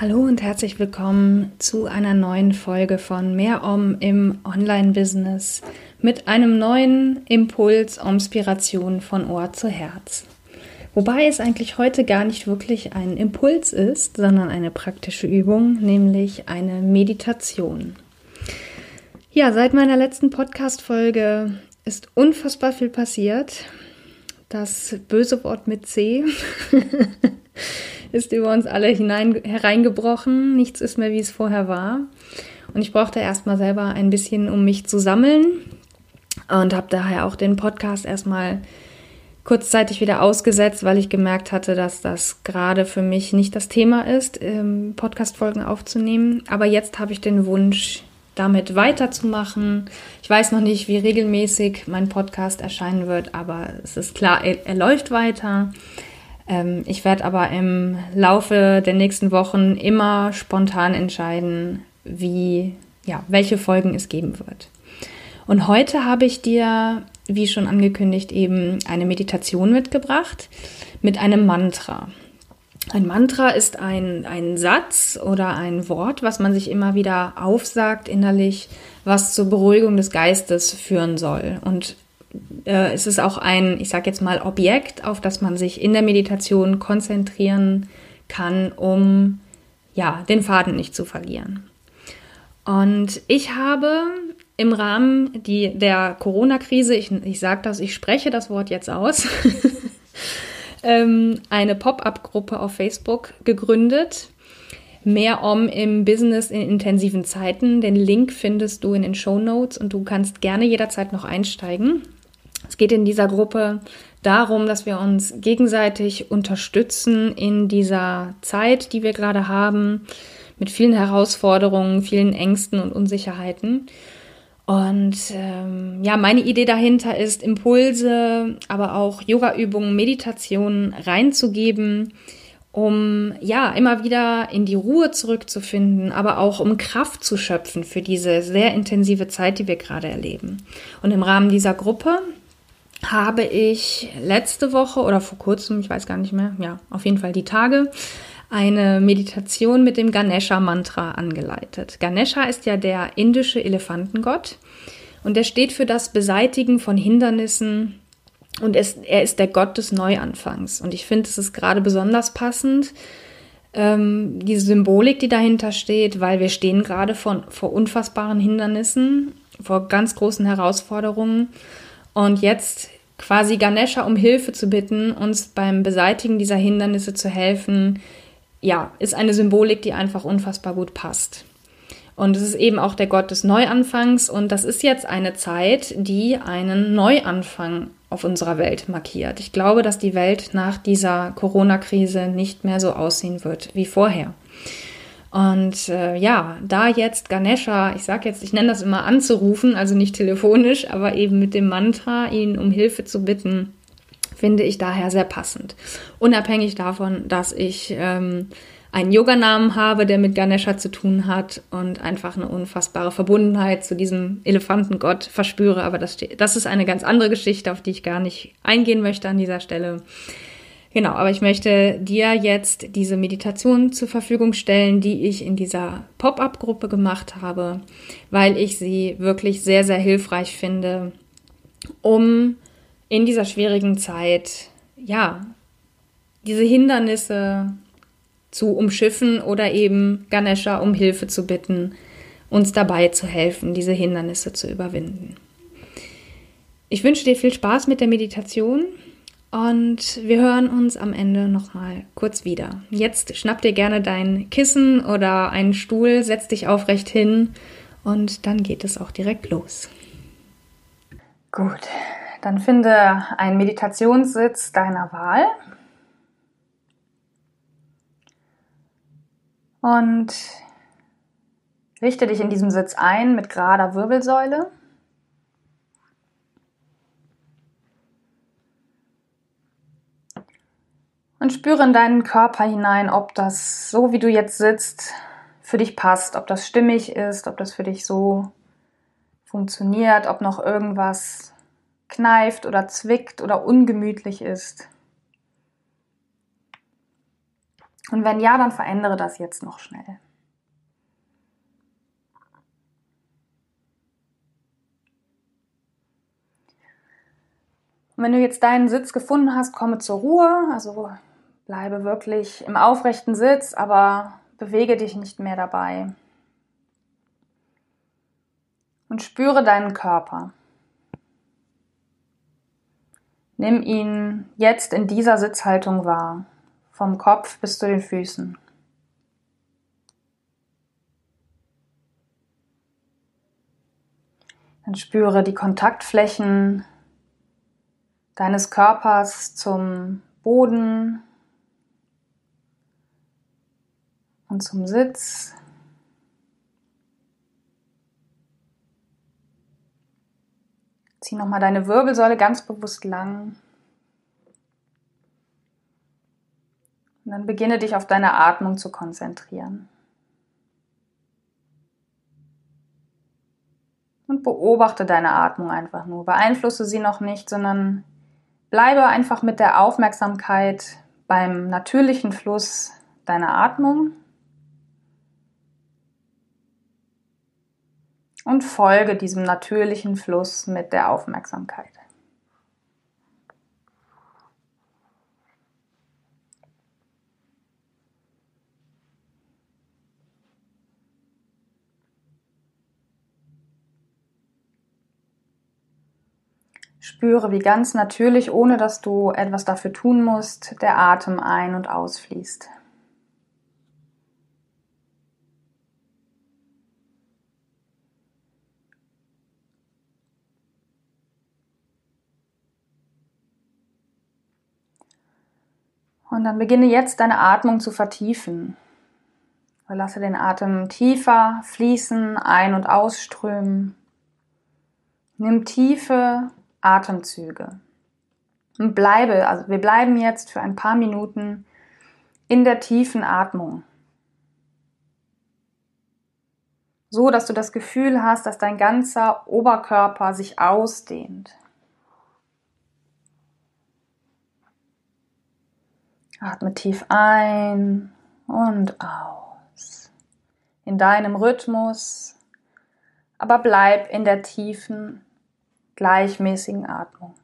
Hallo und herzlich willkommen zu einer neuen Folge von Mehr Om im Online-Business mit einem neuen Impuls, Inspiration von Ohr zu Herz. Wobei es eigentlich heute gar nicht wirklich ein Impuls ist, sondern eine praktische Übung, nämlich eine Meditation. Ja, seit meiner letzten Podcast-Folge ist unfassbar viel passiert. Das böse Wort mit C ist über uns alle hinein, hereingebrochen. Nichts ist mehr, wie es vorher war. Und ich brauchte erstmal selber ein bisschen, um mich zu sammeln. Und habe daher auch den Podcast erstmal kurzzeitig wieder ausgesetzt, weil ich gemerkt hatte, dass das gerade für mich nicht das Thema ist, Podcast-Folgen aufzunehmen. Aber jetzt habe ich den Wunsch, damit weiterzumachen. Ich weiß noch nicht, wie regelmäßig mein Podcast erscheinen wird, aber es ist klar, er, er läuft weiter. Ähm, ich werde aber im Laufe der nächsten Wochen immer spontan entscheiden, wie, ja, welche Folgen es geben wird. Und heute habe ich dir, wie schon angekündigt, eben eine Meditation mitgebracht mit einem Mantra. Ein Mantra ist ein, ein Satz oder ein Wort, was man sich immer wieder aufsagt innerlich, was zur Beruhigung des Geistes führen soll. Und äh, es ist auch ein, ich sage jetzt mal, Objekt, auf das man sich in der Meditation konzentrieren kann, um ja, den Faden nicht zu verlieren. Und ich habe im Rahmen die, der Corona-Krise, ich, ich sage das, ich spreche das Wort jetzt aus, ähm, eine Pop-up-Gruppe auf Facebook gegründet. Mehr um im Business in intensiven Zeiten. Den Link findest du in den Show Notes und du kannst gerne jederzeit noch einsteigen. Es geht in dieser Gruppe darum, dass wir uns gegenseitig unterstützen in dieser Zeit, die wir gerade haben, mit vielen Herausforderungen, vielen Ängsten und Unsicherheiten. Und ähm, ja, meine Idee dahinter ist, Impulse, aber auch Yoga-Übungen, Meditationen reinzugeben, um ja immer wieder in die Ruhe zurückzufinden, aber auch um Kraft zu schöpfen für diese sehr intensive Zeit, die wir gerade erleben. Und im Rahmen dieser Gruppe habe ich letzte Woche oder vor kurzem, ich weiß gar nicht mehr, ja, auf jeden Fall die Tage, eine Meditation mit dem Ganesha-Mantra angeleitet. Ganesha ist ja der indische Elefantengott und er steht für das Beseitigen von Hindernissen und er ist der Gott des Neuanfangs. Und ich finde, es ist gerade besonders passend, ähm, diese Symbolik, die dahinter steht, weil wir stehen gerade vor, vor unfassbaren Hindernissen, vor ganz großen Herausforderungen. Und jetzt quasi Ganesha um Hilfe zu bitten, uns beim Beseitigen dieser Hindernisse zu helfen, ja, ist eine Symbolik, die einfach unfassbar gut passt. Und es ist eben auch der Gott des Neuanfangs und das ist jetzt eine Zeit, die einen Neuanfang auf unserer Welt markiert. Ich glaube, dass die Welt nach dieser Corona-Krise nicht mehr so aussehen wird wie vorher. Und äh, ja, da jetzt Ganesha, ich sage jetzt, ich nenne das immer anzurufen, also nicht telefonisch, aber eben mit dem Mantra, ihn um Hilfe zu bitten, finde ich daher sehr passend. Unabhängig davon, dass ich ähm, einen Yoganamen habe, der mit Ganesha zu tun hat und einfach eine unfassbare Verbundenheit zu diesem Elefantengott verspüre. Aber das, das ist eine ganz andere Geschichte, auf die ich gar nicht eingehen möchte an dieser Stelle. Genau, aber ich möchte dir jetzt diese Meditation zur Verfügung stellen, die ich in dieser Pop-up-Gruppe gemacht habe, weil ich sie wirklich sehr, sehr hilfreich finde, um in dieser schwierigen Zeit, ja, diese Hindernisse zu umschiffen oder eben Ganesha um Hilfe zu bitten, uns dabei zu helfen, diese Hindernisse zu überwinden. Ich wünsche dir viel Spaß mit der Meditation und wir hören uns am Ende nochmal kurz wieder. Jetzt schnapp dir gerne dein Kissen oder einen Stuhl, setz dich aufrecht hin und dann geht es auch direkt los. Gut, dann finde einen Meditationssitz deiner Wahl. Und richte dich in diesem Sitz ein mit gerader Wirbelsäule. Und spüre in deinen Körper hinein, ob das so, wie du jetzt sitzt, für dich passt, ob das stimmig ist, ob das für dich so funktioniert, ob noch irgendwas kneift oder zwickt oder ungemütlich ist. Und wenn ja, dann verändere das jetzt noch schnell. Und wenn du jetzt deinen Sitz gefunden hast, komme zur Ruhe, also bleibe wirklich im aufrechten Sitz, aber bewege dich nicht mehr dabei. Und spüre deinen Körper. Nimm ihn jetzt in dieser Sitzhaltung wahr, vom Kopf bis zu den Füßen. Dann spüre die Kontaktflächen deines Körpers zum Boden und zum Sitz. Zieh nochmal deine Wirbelsäule ganz bewusst lang. Und dann beginne dich auf deine Atmung zu konzentrieren. Und beobachte deine Atmung einfach nur. Beeinflusse sie noch nicht, sondern bleibe einfach mit der Aufmerksamkeit beim natürlichen Fluss deiner Atmung und folge diesem natürlichen Fluss mit der Aufmerksamkeit. Spüre, wie ganz natürlich, ohne dass du etwas dafür tun musst, der Atem ein- und ausfließt. Und dann beginne jetzt deine Atmung zu vertiefen. Lasse den Atem tiefer fließen, ein- und ausströmen. Nimm tiefe Atemzüge. Und bleibe, also wir bleiben jetzt für ein paar Minuten in der tiefen Atmung. So, dass du das Gefühl hast, dass dein ganzer Oberkörper sich ausdehnt. Atme tief ein und aus. In deinem Rhythmus, aber bleib in der tiefen, gleichmäßigen Atmung.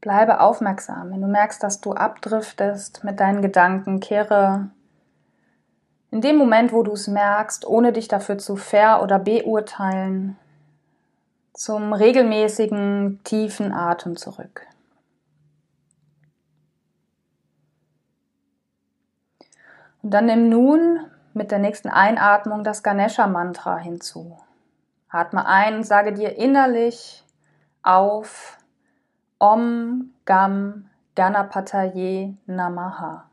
Bleibe aufmerksam. Wenn du merkst, dass du abdriftest mit deinen Gedanken, kehre in dem Moment, wo du es merkst, ohne dich dafür zu ver- oder beurteilen, zum regelmäßigen, tiefen Atem zurück. Und dann nimm nun mit der nächsten Einatmung das Ganesha-Mantra hinzu. Atme ein und sage dir innerlich auf, Om Gam Ganapataye Namaha.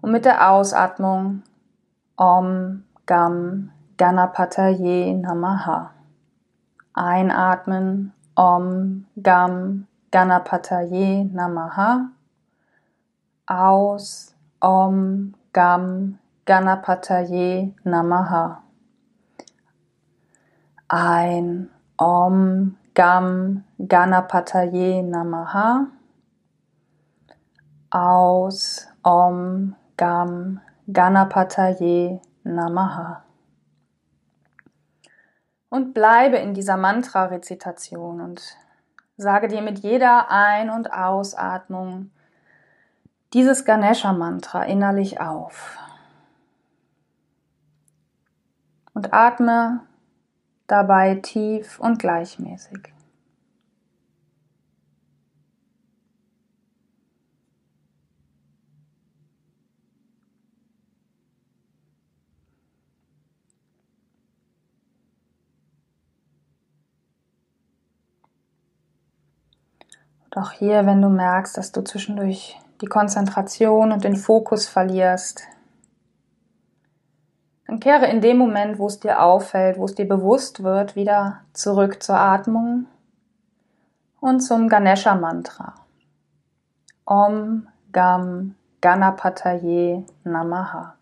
Und mit der Ausatmung Om Gam Ganapataye Namaha. Einatmen Om Gam Ganapataye Namaha. Aus Om Gam Ganapataye Namaha. Ein Om Gam Ganapataye Namaha. Aus Om Gam Ganapataye Namaha. Und bleibe in dieser Mantra-Rezitation und sage dir mit jeder Ein- und Ausatmung dieses Ganesha-Mantra innerlich auf. Und atme dabei tief und gleichmäßig. Doch hier, wenn du merkst, dass du zwischendurch die Konzentration und den Fokus verlierst, dann kehre in dem Moment, wo es dir auffällt, wo es dir bewusst wird, wieder zurück zur Atmung und zum Ganesha Mantra. Om Gam Ganapataye Namaha.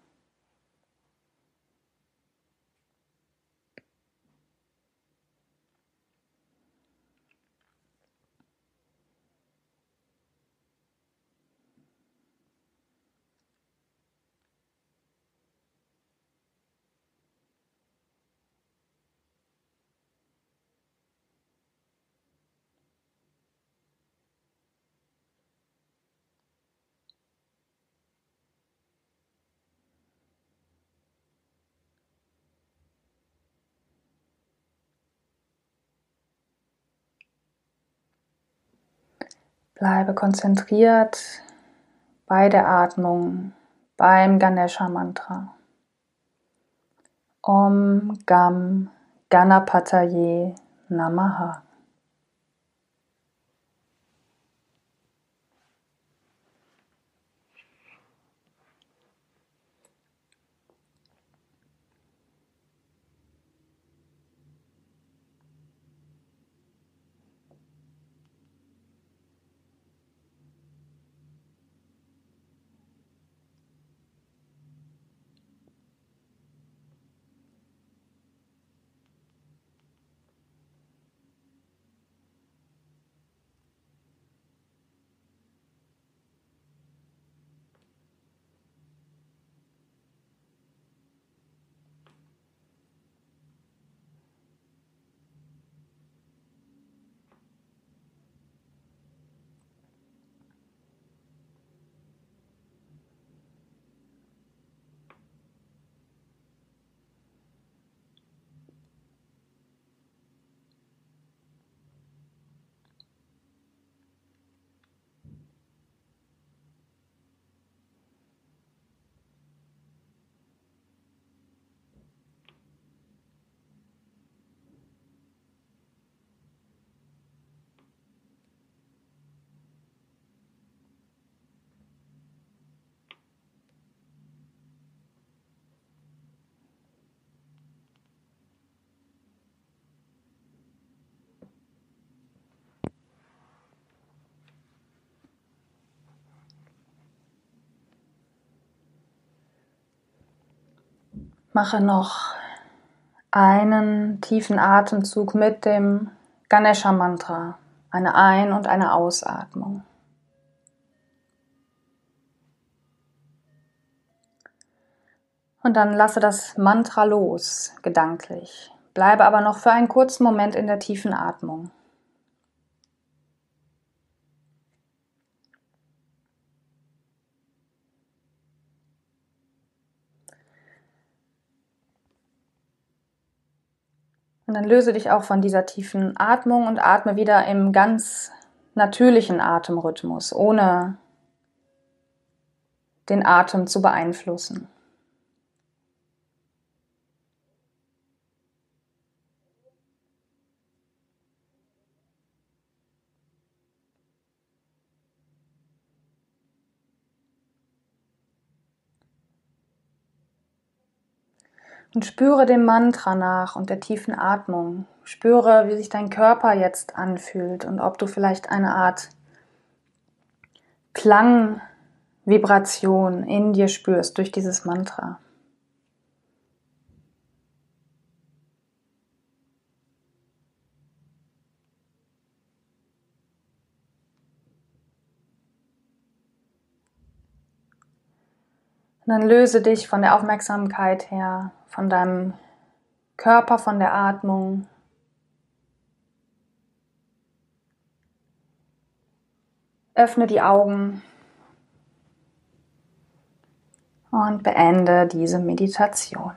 Bleibe konzentriert bei der Atmung, beim Ganesha Mantra. Om Gam Ganapataye Namaha. Mache noch einen tiefen Atemzug mit dem Ganesha Mantra, eine Ein- und eine Ausatmung. Und dann lasse das Mantra los, gedanklich. Bleibe aber noch für einen kurzen Moment in der tiefen Atmung. Und dann löse dich auch von dieser tiefen Atmung und atme wieder im ganz natürlichen Atemrhythmus, ohne den Atem zu beeinflussen. Und spüre dem Mantra nach und der tiefen Atmung. Spüre, wie sich dein Körper jetzt anfühlt und ob du vielleicht eine Art Klangvibration in dir spürst durch dieses Mantra. Und dann löse dich von der Aufmerksamkeit her von deinem Körper, von der Atmung. Öffne die Augen und beende diese Meditation.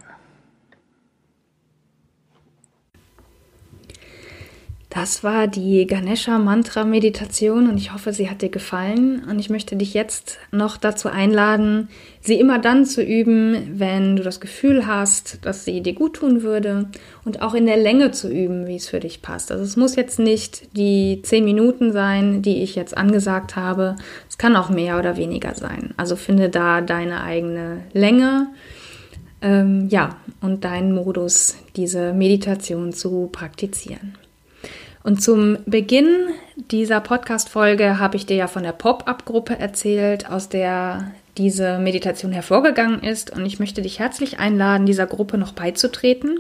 Das war die Ganesha Mantra Meditation und ich hoffe, sie hat dir gefallen. Und ich möchte dich jetzt noch dazu einladen, sie immer dann zu üben, wenn du das Gefühl hast, dass sie dir gut tun würde und auch in der Länge zu üben, wie es für dich passt. Also es muss jetzt nicht die zehn Minuten sein, die ich jetzt angesagt habe. Es kann auch mehr oder weniger sein. Also finde da deine eigene Länge. Ähm, ja, und deinen Modus, diese Meditation zu praktizieren. Und zum Beginn dieser Podcast-Folge habe ich dir ja von der Pop-Up-Gruppe erzählt, aus der diese Meditation hervorgegangen ist. Und ich möchte dich herzlich einladen, dieser Gruppe noch beizutreten.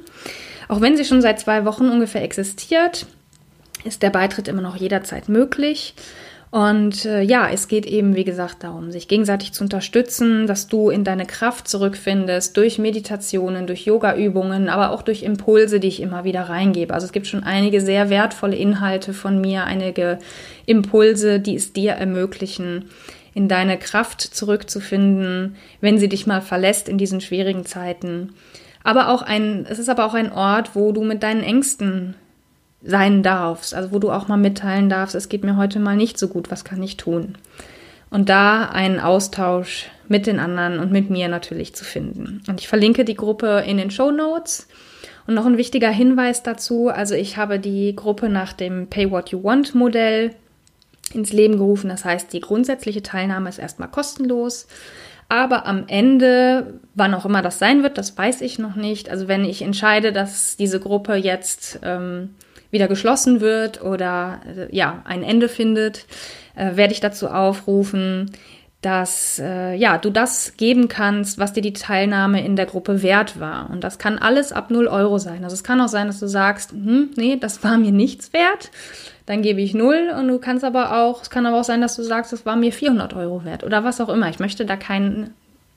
Auch wenn sie schon seit zwei Wochen ungefähr existiert, ist der Beitritt immer noch jederzeit möglich. Und äh, ja, es geht eben, wie gesagt, darum, sich gegenseitig zu unterstützen, dass du in deine Kraft zurückfindest durch Meditationen, durch Yoga-Übungen, aber auch durch Impulse, die ich immer wieder reingebe. Also es gibt schon einige sehr wertvolle Inhalte von mir, einige Impulse, die es dir ermöglichen, in deine Kraft zurückzufinden, wenn sie dich mal verlässt in diesen schwierigen Zeiten. Aber auch ein, es ist aber auch ein Ort, wo du mit deinen Ängsten sein darfst, also wo du auch mal mitteilen darfst, es geht mir heute mal nicht so gut, was kann ich tun? Und da einen Austausch mit den anderen und mit mir natürlich zu finden. Und ich verlinke die Gruppe in den Show Notes. Und noch ein wichtiger Hinweis dazu, also ich habe die Gruppe nach dem Pay What You Want Modell ins Leben gerufen. Das heißt, die grundsätzliche Teilnahme ist erstmal kostenlos. Aber am Ende, wann auch immer das sein wird, das weiß ich noch nicht. Also wenn ich entscheide, dass diese Gruppe jetzt ähm, wieder geschlossen wird oder äh, ja, ein Ende findet, äh, werde ich dazu aufrufen, dass äh, ja, du das geben kannst, was dir die Teilnahme in der Gruppe wert war. Und das kann alles ab 0 Euro sein. Also es kann auch sein, dass du sagst, hm, nee, das war mir nichts wert. Dann gebe ich 0 und du kannst aber auch, es kann aber auch sein, dass du sagst, das war mir 400 Euro wert oder was auch immer. Ich möchte da kein,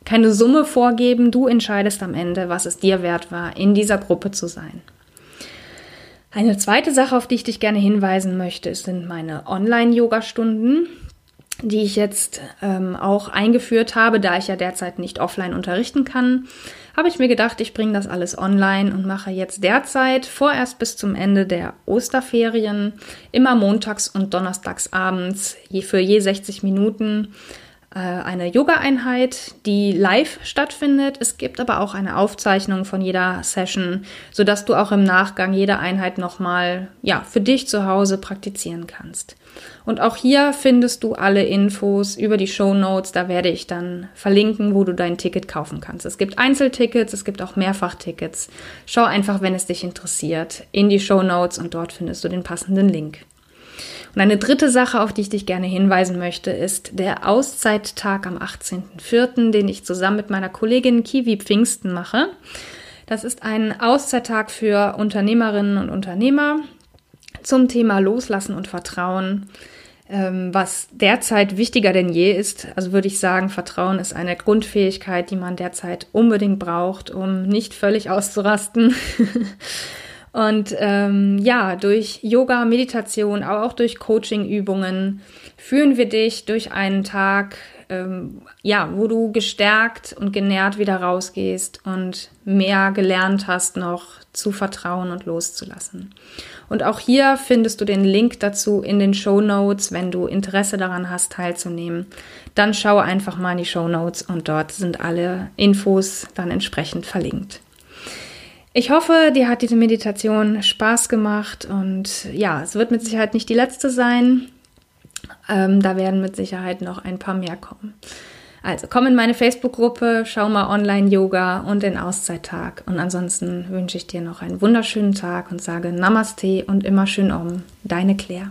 keine Summe vorgeben. Du entscheidest am Ende, was es dir wert war, in dieser Gruppe zu sein. Eine zweite Sache, auf die ich dich gerne hinweisen möchte, sind meine Online-Yoga-Stunden, die ich jetzt ähm, auch eingeführt habe, da ich ja derzeit nicht offline unterrichten kann. Habe ich mir gedacht, ich bringe das alles online und mache jetzt derzeit vorerst bis zum Ende der Osterferien immer montags und donnerstags abends je, für je 60 Minuten eine Yoga-Einheit, die live stattfindet. Es gibt aber auch eine Aufzeichnung von jeder Session, sodass du auch im Nachgang jede Einheit nochmal ja, für dich zu Hause praktizieren kannst. Und auch hier findest du alle Infos über die Show Notes. Da werde ich dann verlinken, wo du dein Ticket kaufen kannst. Es gibt Einzeltickets, es gibt auch Mehrfachtickets. Schau einfach, wenn es dich interessiert, in die Show Notes und dort findest du den passenden Link. Und eine dritte Sache, auf die ich dich gerne hinweisen möchte, ist der Auszeittag am 18.04., den ich zusammen mit meiner Kollegin Kiwi Pfingsten mache. Das ist ein Auszeittag für Unternehmerinnen und Unternehmer zum Thema Loslassen und Vertrauen, ähm, was derzeit wichtiger denn je ist. Also würde ich sagen, Vertrauen ist eine Grundfähigkeit, die man derzeit unbedingt braucht, um nicht völlig auszurasten. Und ähm, ja, durch Yoga, Meditation, aber auch durch Coaching-Übungen führen wir dich durch einen Tag, ähm, ja, wo du gestärkt und genährt wieder rausgehst und mehr gelernt hast, noch zu vertrauen und loszulassen. Und auch hier findest du den Link dazu in den Show Notes, wenn du Interesse daran hast, teilzunehmen. Dann schau einfach mal in die Show Notes und dort sind alle Infos dann entsprechend verlinkt. Ich hoffe, dir hat diese Meditation Spaß gemacht und ja, es wird mit Sicherheit nicht die letzte sein. Ähm, da werden mit Sicherheit noch ein paar mehr kommen. Also komm in meine Facebook-Gruppe, schau mal Online-Yoga und den Auszeittag. Und ansonsten wünsche ich dir noch einen wunderschönen Tag und sage Namaste und immer schön um. Deine Claire.